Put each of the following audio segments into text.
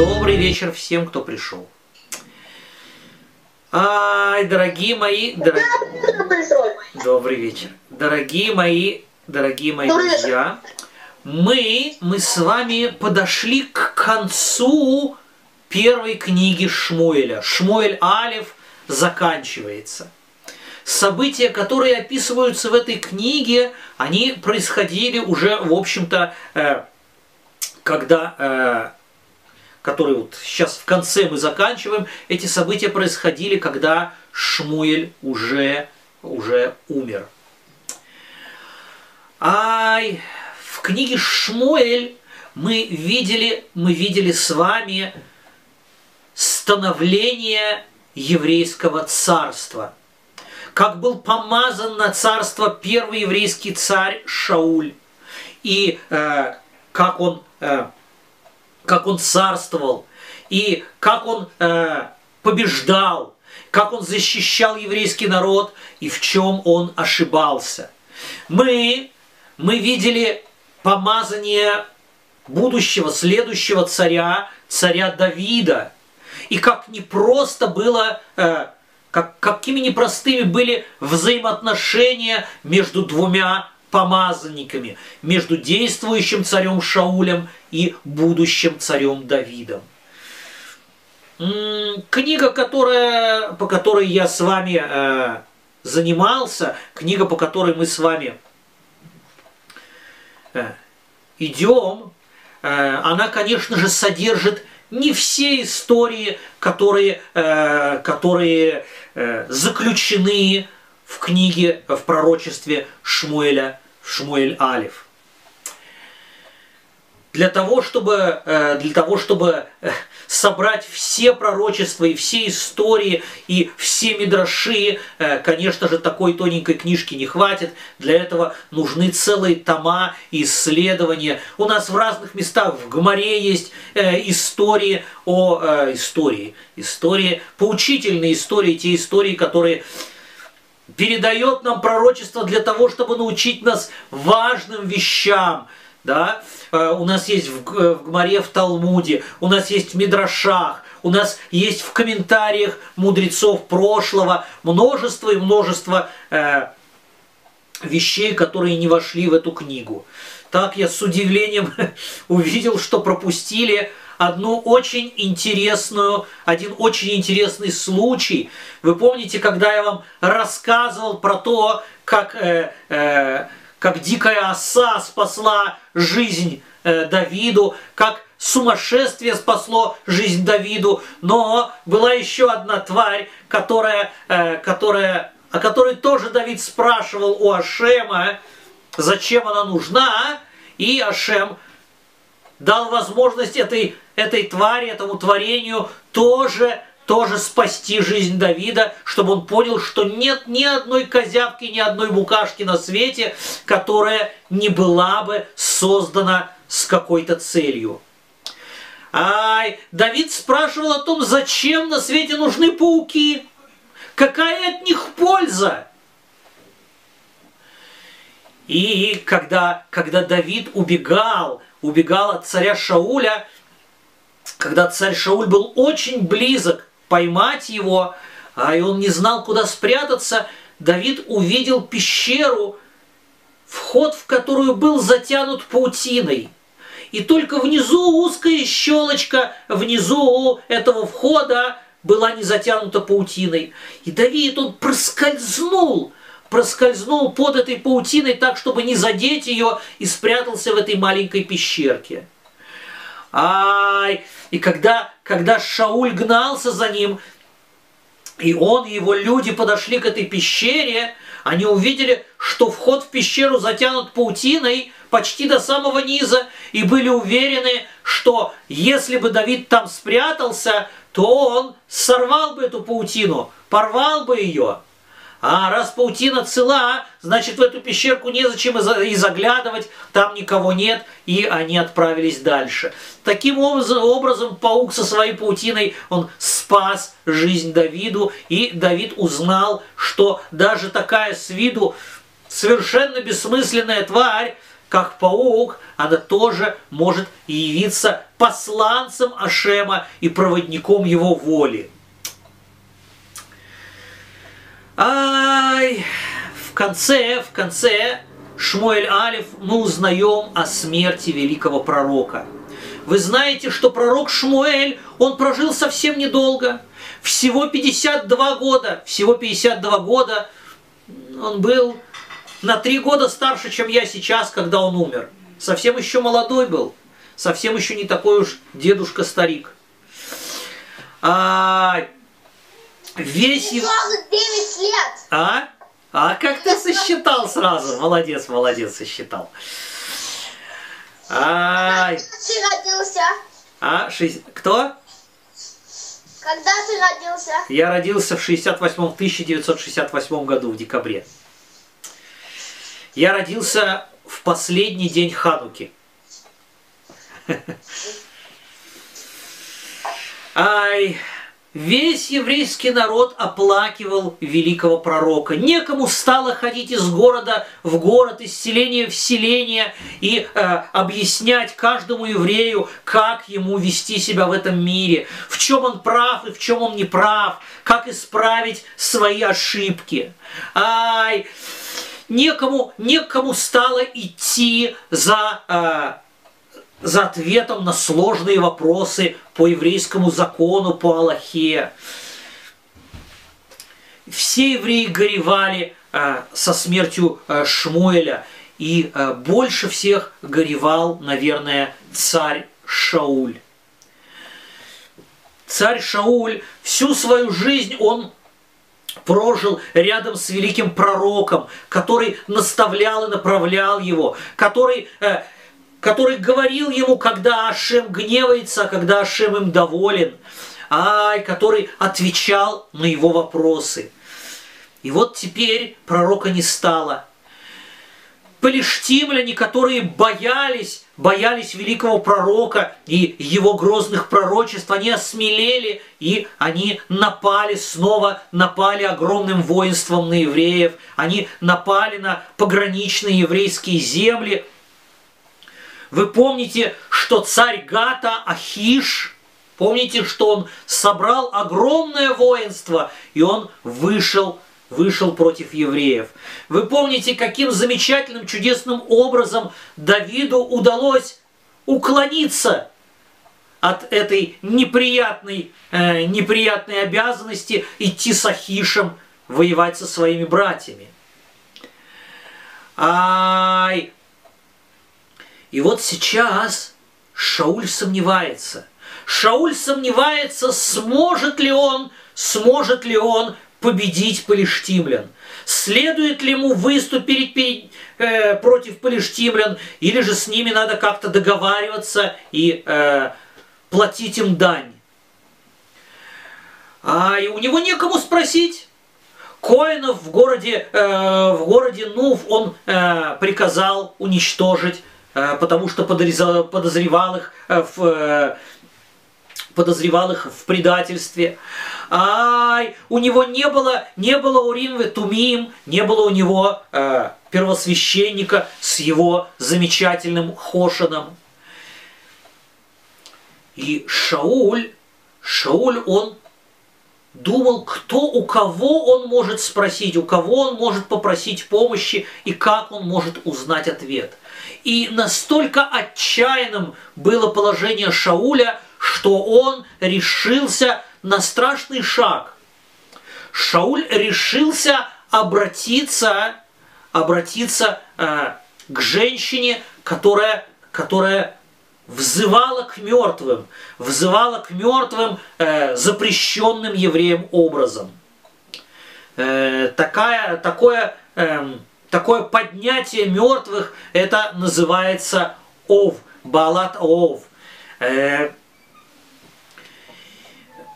Добрый вечер всем, кто пришел. Ай, дорогие мои, дорогие... Добрый вечер. Дорогие мои, дорогие мои Добрый друзья, мы, мы с вами подошли к концу первой книги Шмуэля. Шмуэль Алев заканчивается. События, которые описываются в этой книге, они происходили уже, в общем-то, э, когда, э, которые вот сейчас в конце мы заканчиваем, эти события происходили, когда Шмуэль уже, уже умер. Ай, в книге Шмуэль мы видели, мы видели с вами становление еврейского царства. Как был помазан на царство первый еврейский царь Шауль. И э, как он, э, как он царствовал. И как он э, побеждал. Как он защищал еврейский народ. И в чем он ошибался. Мы, мы видели помазание будущего, следующего царя, царя Давида. И как непросто было, э, как, какими непростыми были взаимоотношения между двумя помазанниками, между действующим царем Шаулем и будущим царем Давидом. Книга, которая, по которой я с вами э, занимался, книга, по которой мы с вами э, идем, э, она, конечно же, содержит не все истории, которые, э, которые э, заключены в книге, в пророчестве Шмуэля, Шмуэль Алиф. Для того, чтобы, э, для того, чтобы э, собрать все пророчества и все истории и все мидраши, э, конечно же, такой тоненькой книжки не хватит. Для этого нужны целые тома исследования. У нас в разных местах в Гмаре есть истории о истории, истории, поучительные истории, те истории, которые передает нам пророчество для того, чтобы научить нас важным вещам. Да? Э, У нас есть в Г- в Гмаре, в Талмуде, у нас есть в Мидрашах, у нас есть в комментариях мудрецов прошлого множество и множество э, вещей, которые не вошли в эту книгу. Так я с удивлением увидел, что пропустили одну очень интересную, один очень интересный случай. Вы помните, когда я вам рассказывал про то, как, э, э, как дикая оса спасла жизнь э, Давиду, как сумасшествие спасло жизнь Давиду, но была еще одна тварь, которая, э, которая, о которой тоже Давид спрашивал у Ашема, зачем она нужна, и Ашем дал возможность этой, этой твари, этому творению тоже, тоже спасти жизнь Давида, чтобы он понял, что нет ни одной козявки, ни одной букашки на свете, которая не была бы создана с какой-то целью. Ай, Давид спрашивал о том, зачем на свете нужны пауки, какая от них польза. И когда, когда Давид убегал, убегал от царя Шауля, когда царь Шауль был очень близок поймать его, а и он не знал, куда спрятаться, Давид увидел пещеру, вход в которую был затянут паутиной. И только внизу узкая щелочка, внизу этого входа была не затянута паутиной. И Давид, он проскользнул, проскользнул под этой паутиной так, чтобы не задеть ее, и спрятался в этой маленькой пещерке. Ай, и когда, когда Шауль гнался за ним, и он и его люди подошли к этой пещере, они увидели, что вход в пещеру затянут паутиной почти до самого низа, и были уверены, что если бы Давид там спрятался, то он сорвал бы эту паутину, порвал бы ее. А раз паутина цела, значит в эту пещерку незачем и за- и заглядывать, там никого нет, и они отправились дальше. Таким образом паук со своей паутиной, он спас жизнь Давиду, и Давид узнал, что даже такая с виду совершенно бессмысленная тварь, как паук, она тоже может явиться посланцем Ашема и проводником его воли. Ай, в конце, в конце Шмуэль Алиф мы узнаем о смерти великого пророка. Вы знаете, что пророк Шмуэль, он прожил совсем недолго, всего 52 года, всего 52 года он был на три года старше, чем я сейчас, когда он умер. Совсем еще молодой был, совсем еще не такой уж дедушка-старик. А, весь... 49 лет. А? А как ты сосчитал сразу? Молодец, молодец, сосчитал. Ай. Когда ты родился? А, шесть... кто? Когда ты родился? Я родился в 68 1968 году, в декабре. Я родился в последний день Хануки. Ай, Весь еврейский народ оплакивал великого пророка. Некому стало ходить из города в город, из селения в селение и э, объяснять каждому еврею, как ему вести себя в этом мире, в чем он прав и в чем он не прав, как исправить свои ошибки. Ай, некому, некому стало идти за э, за ответом на сложные вопросы по еврейскому закону, по Аллахе. Все евреи горевали э, со смертью э, Шмуэля, и э, больше всех горевал, наверное, царь Шауль. Царь Шауль всю свою жизнь он прожил рядом с великим пророком, который наставлял и направлял его, который э, который говорил ему, когда Ашем гневается, когда Ашем им доволен, ай, который отвечал на его вопросы. И вот теперь пророка не стало. Палештимляне, которые боялись, боялись великого пророка и его грозных пророчеств, они осмелели и они напали снова, напали огромным воинством на евреев, они напали на пограничные еврейские земли – вы помните, что царь Гата Ахиш, помните, что он собрал огромное воинство, и он вышел вышел против евреев. Вы помните, каким замечательным, чудесным образом Давиду удалось уклониться от этой неприятной, э, неприятной обязанности идти с Ахишем воевать со своими братьями. Ай, и вот сейчас Шауль сомневается. Шауль сомневается, сможет ли он, сможет ли он победить палештимлян. Следует ли ему выступить перед, э, против палештимлян, или же с ними надо как-то договариваться и э, платить им дань. А и у него некому спросить. Коинов в городе, э, в городе Нув он э, приказал уничтожить потому что подозревал их э, в э, подозревал их в предательстве. Ай, у него не было, не было Урим Тумим, не было у него э, первосвященника с его замечательным Хошином. И Шауль, Шауль, он думал, кто у кого он может спросить, у кого он может попросить помощи и как он может узнать ответ. И настолько отчаянным было положение Шауля, что он решился на страшный шаг. Шауль решился обратиться, обратиться э, к женщине, которая, которая взывала к мертвым, взывала к мертвым э, запрещенным евреям образом. Э, такая, такое э, такое поднятие мертвых, это называется ов, балат ов. Э,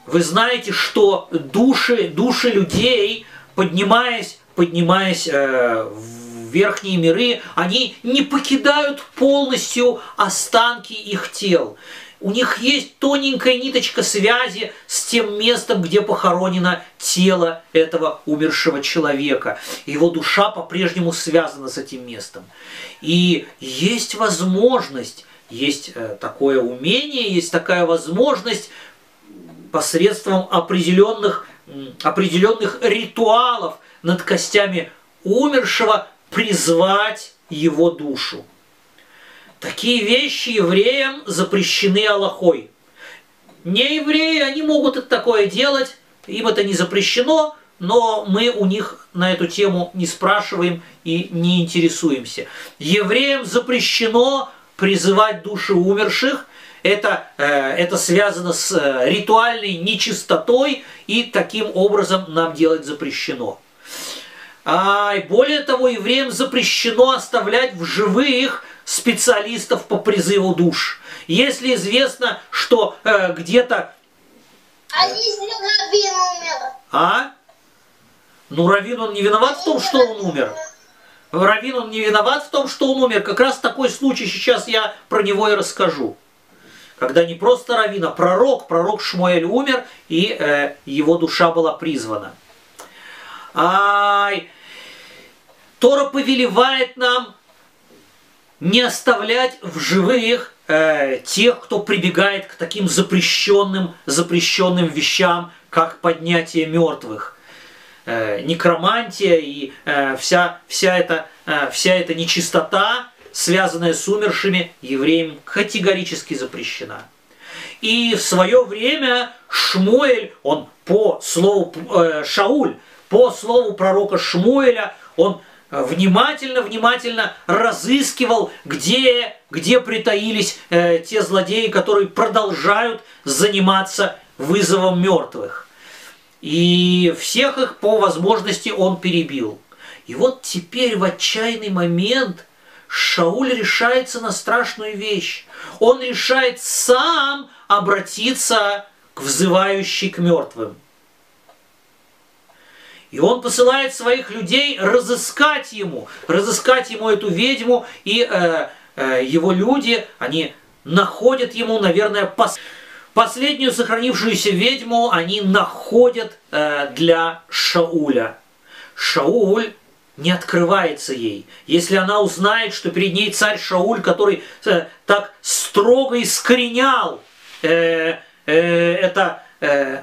вы знаете, что души, души людей, поднимаясь, поднимаясь э, в верхние миры, они не покидают полностью останки их тел. У них есть тоненькая ниточка связи с тем местом, где похоронено тело этого умершего человека. Его душа по-прежнему связана с этим местом. И есть возможность, есть э, такое умение, есть такая возможность посредством определенных, определенных ритуалов над костями умершего призвать его душу. Такие вещи евреям запрещены Аллахой. Не евреи, они могут это такое делать, им это не запрещено, но мы у них на эту тему не спрашиваем и не интересуемся. Евреям запрещено призывать души умерших, это, э, это связано с э, ритуальной нечистотой, и таким образом нам делать запрещено. А, более того, евреям запрещено оставлять в живых специалистов по призыву душ. Если известно, что э, где-то... А если Равин умер? А? Ну, Равин, он не виноват в том, что он умер. Равин, он не виноват в том, что он умер. Как раз такой случай сейчас я про него и расскажу. Когда не просто Равин, а пророк, пророк Шмуэль умер, и э, его душа была призвана. Ай, Тора повелевает нам не оставлять в живых э, тех, кто прибегает к таким запрещенным, запрещенным вещам, как поднятие мертвых. Э, некромантия и э, вся, вся, эта, э, вся эта нечистота, связанная с умершими, евреям категорически запрещена. И в свое время Шмуэль, он по слову э, Шауль, по слову пророка Шмуэля, он внимательно-внимательно разыскивал, где, где притаились э, те злодеи, которые продолжают заниматься вызовом мертвых. И всех их по возможности он перебил. И вот теперь в отчаянный момент Шауль решается на страшную вещь. Он решает сам обратиться к взывающей к мертвым. И он посылает своих людей разыскать ему, разыскать ему эту ведьму, и э, э, его люди, они находят ему, наверное, пос... последнюю сохранившуюся ведьму, они находят э, для Шауля. Шауль не открывается ей. Если она узнает, что перед ней царь Шауль, который э, так строго искоренял э, э, это, э,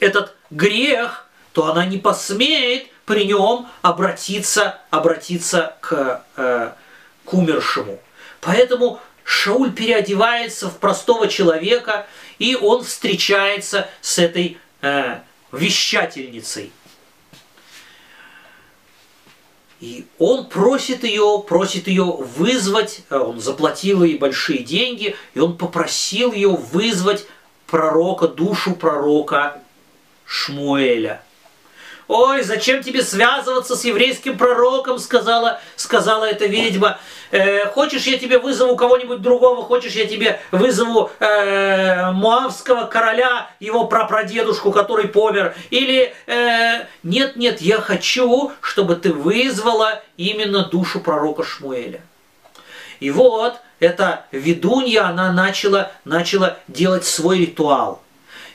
этот грех, то она не посмеет при нем обратиться, обратиться к, э, к умершему. Поэтому Шауль переодевается в простого человека, и он встречается с этой э, вещательницей. И он просит ее, просит ее вызвать, э, он заплатил ей большие деньги, и он попросил ее вызвать пророка, душу пророка Шмуэля. «Ой, зачем тебе связываться с еврейским пророком?» сказала, сказала эта ведьма. Э, «Хочешь, я тебе вызову кого-нибудь другого? Хочешь, я тебе вызову э, Муавского короля, его прапрадедушку, который помер? Или э, нет, нет, я хочу, чтобы ты вызвала именно душу пророка Шмуэля». И вот эта ведунья, она начала, начала делать свой ритуал.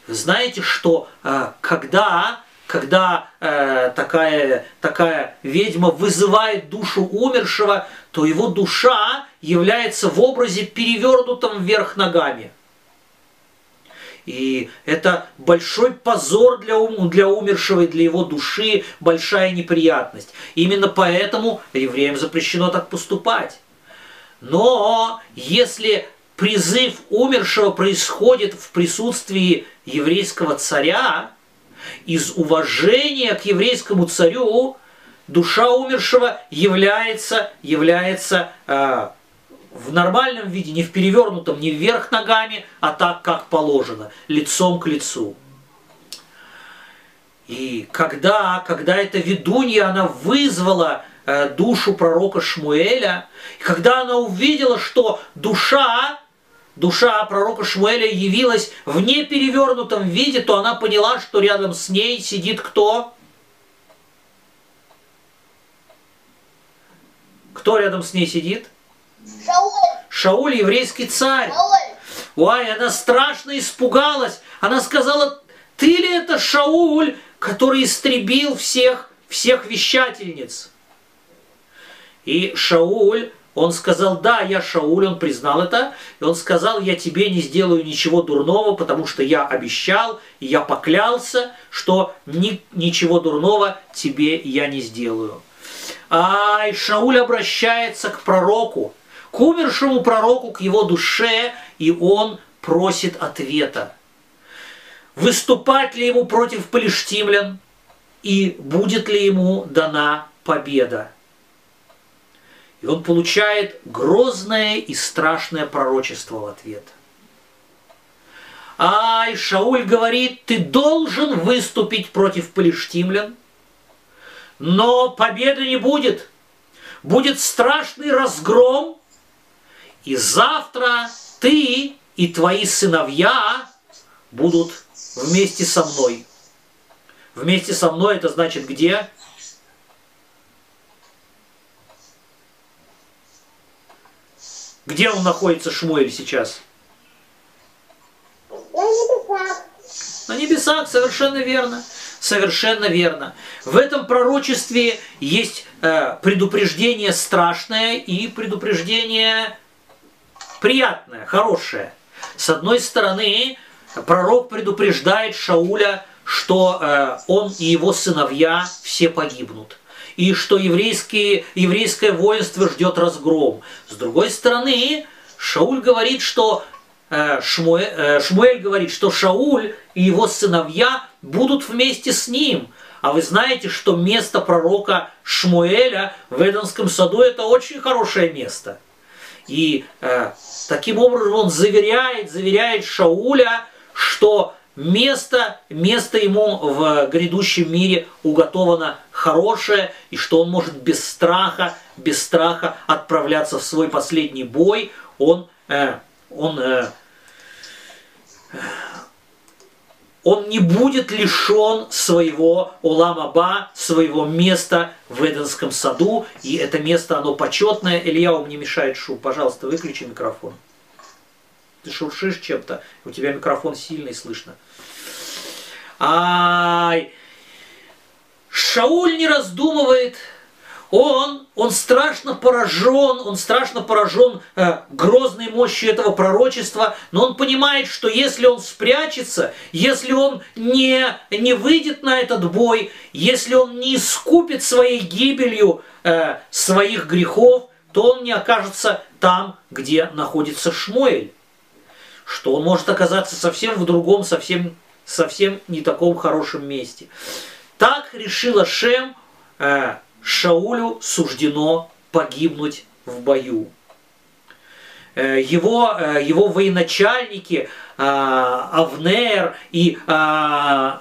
Знаете, что э, когда когда э, такая, такая ведьма вызывает душу умершего, то его душа является в образе перевернутом вверх ногами. И это большой позор для, ум, для умершего и для его души, большая неприятность. Именно поэтому евреям запрещено так поступать. Но если призыв умершего происходит в присутствии еврейского царя, из уважения к еврейскому царю душа умершего является, является э, в нормальном виде, не в перевернутом, не вверх ногами, а так, как положено, лицом к лицу. И когда, когда эта ведунья, она вызвала э, душу пророка Шмуэля, и когда она увидела, что душа душа пророка Шмуэля явилась в неперевернутом виде, то она поняла, что рядом с ней сидит кто? Кто рядом с ней сидит? Шауль. Шауль, еврейский царь. Шауль. Ой, она страшно испугалась. Она сказала, ты ли это Шауль, который истребил всех, всех вещательниц? И Шауль, он сказал, да, я Шауль, он признал это, и он сказал, я тебе не сделаю ничего дурного, потому что я обещал, и я поклялся, что ни, ничего дурного тебе я не сделаю. А Шауль обращается к пророку, к умершему пророку, к его душе, и он просит ответа. Выступать ли ему против палештимлян, и будет ли ему дана победа? И он получает грозное и страшное пророчество в ответ. Ай, Шауль говорит, ты должен выступить против палештимлян, но победы не будет. Будет страшный разгром, и завтра ты и твои сыновья будут вместе со мной. Вместе со мной это значит где? Где он находится, Шмуэль, сейчас? На небесах. На небесах, совершенно верно. Совершенно верно. В этом пророчестве есть э, предупреждение страшное и предупреждение приятное, хорошее. С одной стороны, пророк предупреждает Шауля, что э, он и его сыновья все погибнут и что еврейские, еврейское воинство ждет разгром. С другой стороны, Шауль говорит, что э, Шмуэль, э, Шмуэль говорит, что Шауль и его сыновья будут вместе с ним. А вы знаете, что место пророка Шмуэля в Эденском саду это очень хорошее место. И э, таким образом он заверяет, заверяет Шауля, что место, место ему в грядущем мире уготовано хорошее, и что он может без страха, без страха отправляться в свой последний бой. Он, э, он, э, он не будет лишен своего Оламаба, своего места в Эденском саду, и это место, оно почетное. Илья, мне мешает шу, пожалуйста, выключи микрофон. Ты шуршишь чем-то, у тебя микрофон сильный слышно. Ай! Шауль не раздумывает, он, он страшно поражен, он страшно поражен э, грозной мощью этого пророчества, но он понимает, что если он спрячется, если он не, не выйдет на этот бой, если он не искупит своей гибелью э, своих грехов, то он не окажется там, где находится Шмуэль. Что он может оказаться совсем в другом, совсем совсем не таком хорошем месте. Так решила Шем, э, Шаулю суждено погибнуть в бою. Э, его, э, его военачальники э, Авнер и э,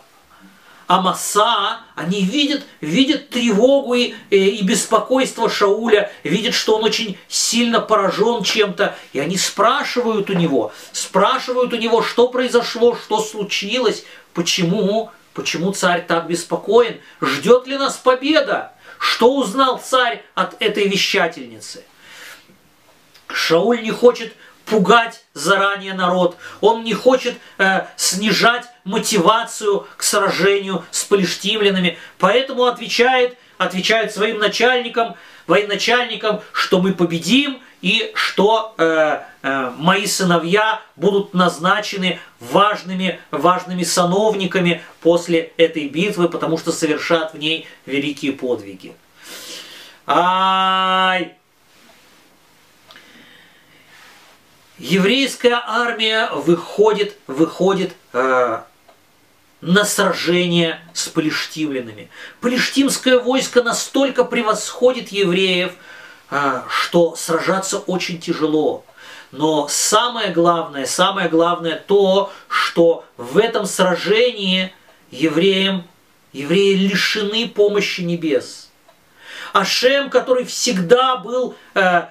Амаса, они видят, видят тревогу и, э, и беспокойство Шауля, видят, что он очень сильно поражен чем-то, и они спрашивают у него, спрашивают у него, что произошло, что случилось, почему, почему царь так беспокоен, ждет ли нас победа, что узнал царь от этой вещательницы. Шауль не хочет пугать заранее народ, он не хочет э, снижать мотивацию к сражению с палештимлянами, поэтому отвечает, отвечает своим начальникам, военачальникам, что мы победим и что э, э, мои сыновья будут назначены важными, важными сановниками после этой битвы, потому что совершат в ней великие подвиги. Ай! еврейская армия выходит, выходит э, на сражение с палештимлянами. Палештимское войско настолько превосходит евреев, что сражаться очень тяжело. Но самое главное, самое главное то, что в этом сражении евреям, евреи лишены помощи небес. Ашем, который всегда был э,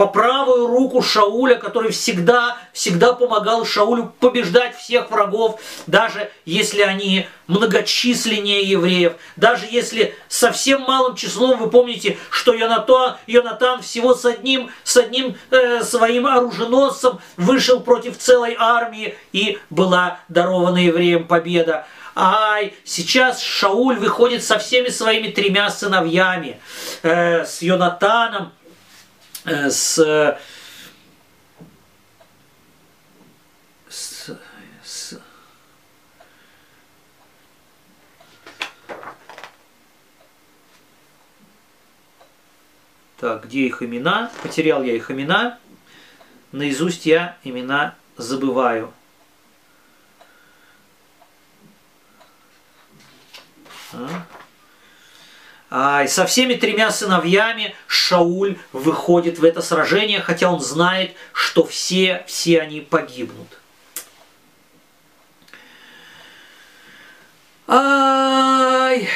по правую руку Шауля, который всегда, всегда помогал Шаулю побеждать всех врагов, даже если они многочисленнее евреев, даже если совсем малым числом, вы помните, что Йонатан, Йонатан всего с одним, с одним э, своим оруженосцем вышел против целой армии и была дарована евреям победа. Ай, сейчас Шауль выходит со всеми своими тремя сыновьями, э, с Йонатаном, с, с, с Так, где их имена? Потерял я их имена. Наизусть я имена забываю. А? А, и со всеми тремя сыновьями Шауль выходит в это сражение, хотя он знает, что все, все они погибнут. Ай!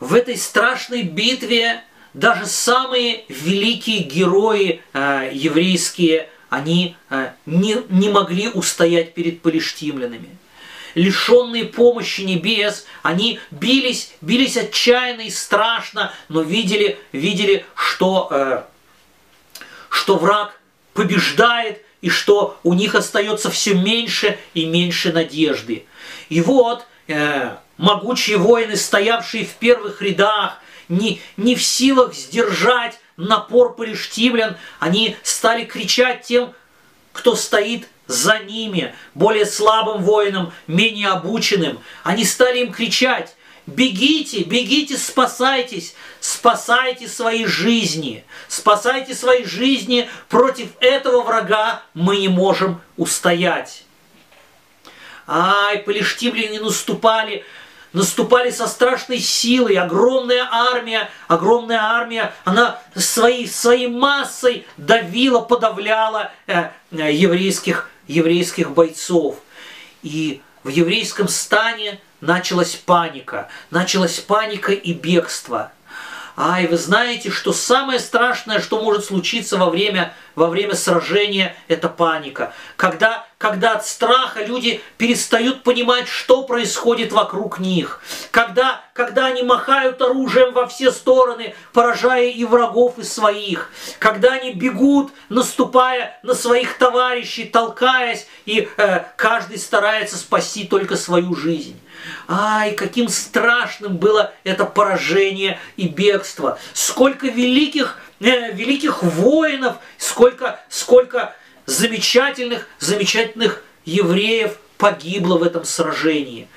В этой страшной битве даже самые великие герои э, еврейские, они э, не, не могли устоять перед полиштимлянами лишенные помощи небес, они бились, бились отчаянно и страшно, но видели, видели, что, э, что враг побеждает и что у них остается все меньше и меньше надежды. И вот э, могучие воины, стоявшие в первых рядах, не, не в силах сдержать напор полиштимлян, они стали кричать тем, кто стоит за ними, более слабым воинам, менее обученным. Они стали им кричать, бегите, бегите, спасайтесь, спасайте свои жизни, спасайте свои жизни, против этого врага мы не можем устоять. Ай, полиштимляне наступали, наступали со страшной силой, огромная армия, огромная армия, она своей, своей массой давила, подавляла э, э, еврейских еврейских бойцов. И в еврейском стане началась паника, началась паника и бегство. А, и вы знаете, что самое страшное, что может случиться во время, во время сражения, это паника. Когда, когда от страха люди перестают понимать, что происходит вокруг них. Когда, когда они махают оружием во все стороны, поражая и врагов, и своих. Когда они бегут, наступая на своих товарищей, толкаясь, и э, каждый старается спасти только свою жизнь. Ай, каким страшным было это поражение и бегство. Сколько великих, э, великих воинов, сколько, сколько замечательных, замечательных евреев погибло в этом сражении.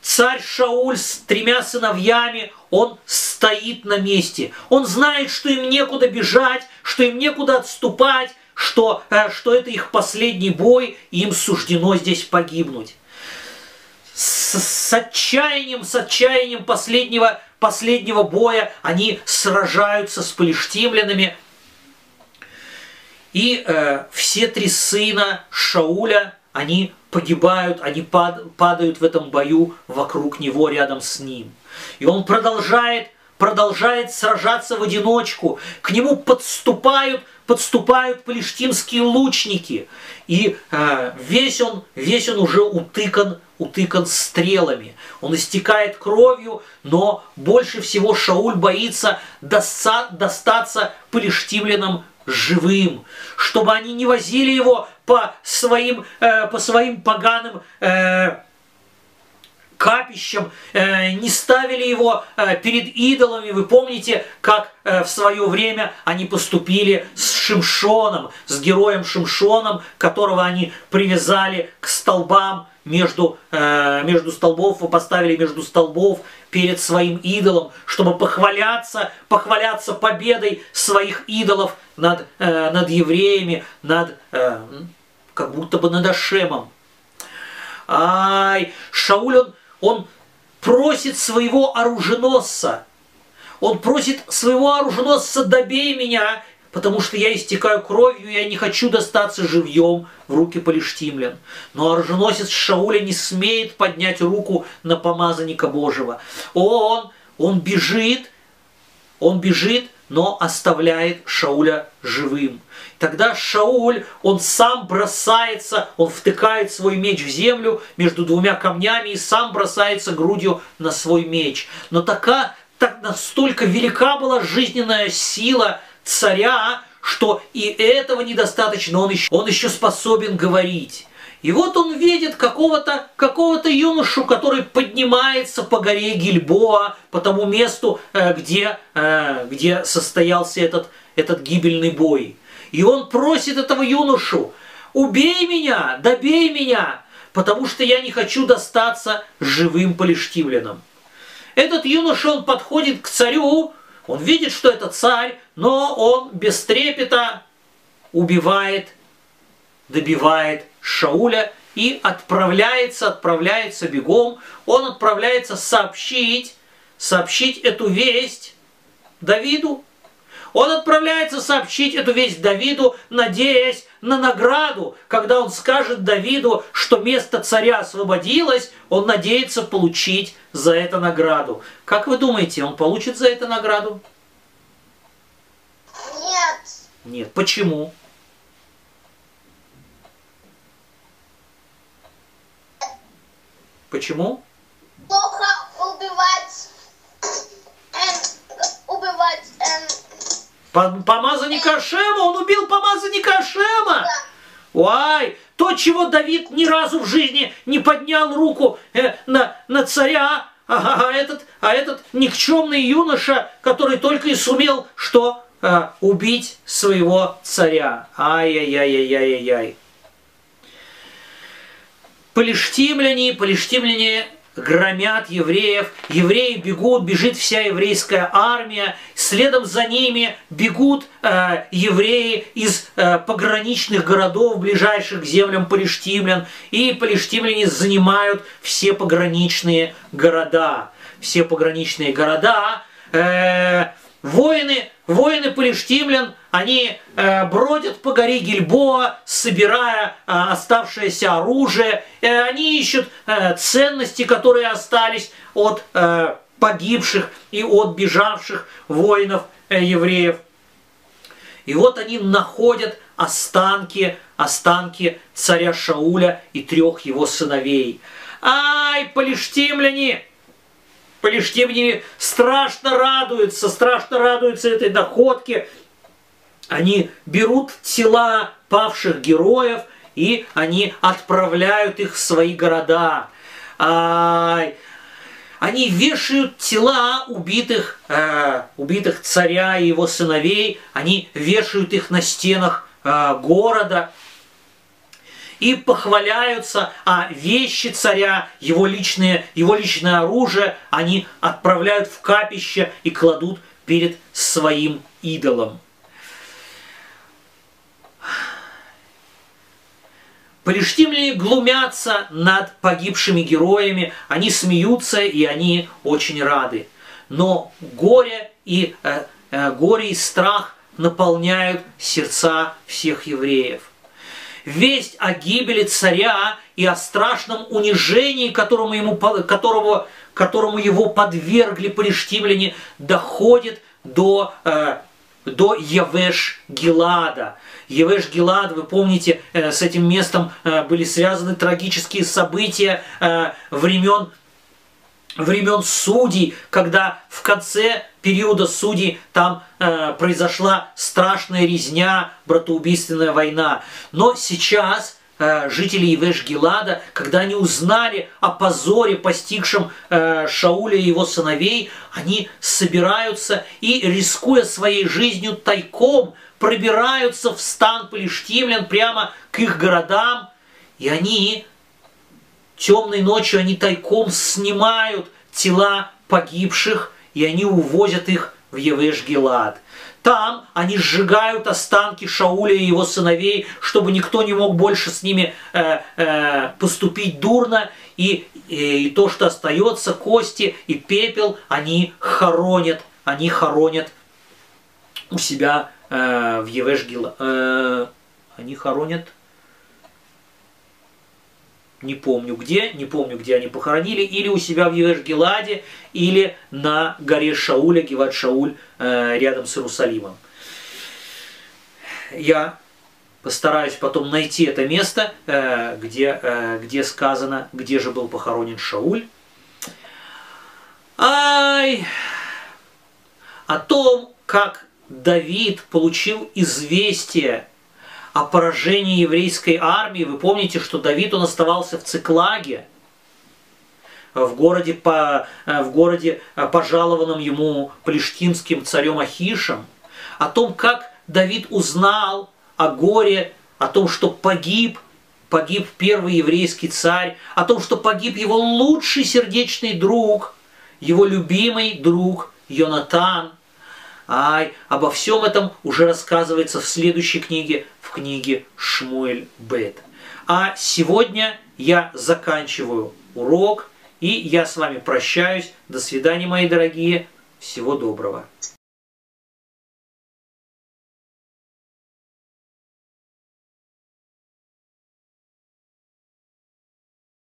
Царь Шауль с тремя сыновьями, он стоит на месте. Он знает, что им некуда бежать, что им некуда отступать, что, э, что это их последний бой, и им суждено здесь погибнуть. С, с отчаянием, с отчаянием последнего, последнего боя они сражаются с полиштимлянами. И э, все три сына Шауля, они погибают, они пад, падают в этом бою вокруг него, рядом с ним. И он продолжает, продолжает сражаться в одиночку. К нему подступают подступают палештинские лучники, и э, весь, он, весь он уже утыкан, утыкан стрелами. Он истекает кровью, но больше всего Шауль боится доста, достаться палештимлянам живым, чтобы они не возили его по своим, э, по своим поганым э, капищем, э, не ставили его э, перед идолами. Вы помните, как э, в свое время они поступили с Шимшоном, с героем Шимшоном, которого они привязали к столбам между, между столбов, поставили между столбов перед своим идолом, чтобы похваляться, похваляться победой своих идолов над, над евреями, над, как будто бы над Ашемом. Ай, Шауль, он он просит своего оруженосца. Он просит своего оруженосца, добей меня, потому что я истекаю кровью, я не хочу достаться живьем в руки полиштимлян. Но оруженосец Шауля не смеет поднять руку на помазанника Божьего. Он, он бежит, он бежит, но оставляет Шауля живым. Тогда Шауль, он сам бросается, он втыкает свой меч в землю между двумя камнями и сам бросается грудью на свой меч. Но такая, так настолько велика была жизненная сила царя, что и этого недостаточно, он еще, он еще способен говорить. И вот он видит какого-то какого юношу, который поднимается по горе Гильбоа, по тому месту, э, где, э, где состоялся этот, этот гибельный бой. И он просит этого юношу, убей меня, добей меня, потому что я не хочу достаться живым полиштивлянам. Этот юноша, он подходит к царю, он видит, что это царь, но он без трепета убивает, добивает Шауля и отправляется, отправляется бегом, он отправляется сообщить, сообщить эту весть Давиду. Он отправляется сообщить эту весть Давиду, надеясь на награду. Когда он скажет Давиду, что место царя освободилось, он надеется получить за это награду. Как вы думаете, он получит за это награду? Нет. Нет. Почему? Почему? Плохо убивать. Эм, убивать. Эм. Помазанника Шема, он убил помазанника Шема. Да. Ой, то, чего Давид ни разу в жизни не поднял руку э, на, на царя, а, а, этот, а этот никчемный юноша, который только и сумел что э, убить своего царя. Ай-яй-яй-яй-яй-яй. Полиштимляне, полиштимляне громят евреев, евреи бегут, бежит вся еврейская армия, следом за ними бегут э, евреи из э, пограничных городов, ближайших к землям палештимлян, и палештимляне занимают все пограничные города. Все пограничные города, э, воины, воины палештимлян они э, бродят по горе Гильбоа, собирая э, оставшееся оружие. Э, они ищут э, ценности, которые остались от э, погибших и от бежавших воинов э, евреев. И вот они находят останки, останки царя Шауля и трех его сыновей. Ай, полиштимляне! Полиштимляне страшно радуются, страшно радуются этой находке – они берут тела павших героев и они отправляют их в свои города. Они вешают тела убитых, э, убитых царя и его сыновей, они вешают их на стенах э, города и похваляются, а вещи царя, его, личные, его личное оружие, они отправляют в капище и кладут перед своим идолом. Палештимляне глумятся над погибшими героями, они смеются и они очень рады. Но горе и, э, э, горе и страх наполняют сердца всех евреев. Весть о гибели царя и о страшном унижении, которому, ему, которого, которому его подвергли палештимляне, доходит до э, до Явеш Гилада. Явеш Гилад, вы помните, э, с этим местом э, были связаны трагические события э, времен времен судей, когда в конце периода судей там э, произошла страшная резня, братоубийственная война. Но сейчас Э, жителей Ивеш-Гелада, когда они узнали о позоре, постигшем э, Шауля и его сыновей, они собираются и, рискуя своей жизнью тайком, пробираются в стан палештимлян прямо к их городам, и они темной ночью, они тайком снимают тела погибших, и они увозят их в Евеш-Гелад. Там они сжигают останки Шауля и его сыновей, чтобы никто не мог больше с ними э, э, поступить дурно. И, и, и то, что остается, кости и пепел, они хоронят, они хоронят у себя э, в Евешгила. Э, они хоронят не помню где, не помню, где они похоронили, или у себя в Евеш-Геладе, или на горе Шауля, Геват Шауль, э, рядом с Иерусалимом. Я постараюсь потом найти это место, э, где, э, где сказано, где же был похоронен Шауль. Ай! О том, как Давид получил известие о поражении еврейской армии. Вы помните, что Давид, он оставался в Циклаге, в городе, по, э, в городе э, пожалованном ему плештинским царем Ахишем, о том, как Давид узнал о горе, о том, что погиб, погиб первый еврейский царь, о том, что погиб его лучший сердечный друг, его любимый друг Йонатан – Ай, обо всем этом уже рассказывается в следующей книге, в книге Шмуэль Бет. А сегодня я заканчиваю урок, и я с вами прощаюсь. До свидания, мои дорогие. Всего доброго.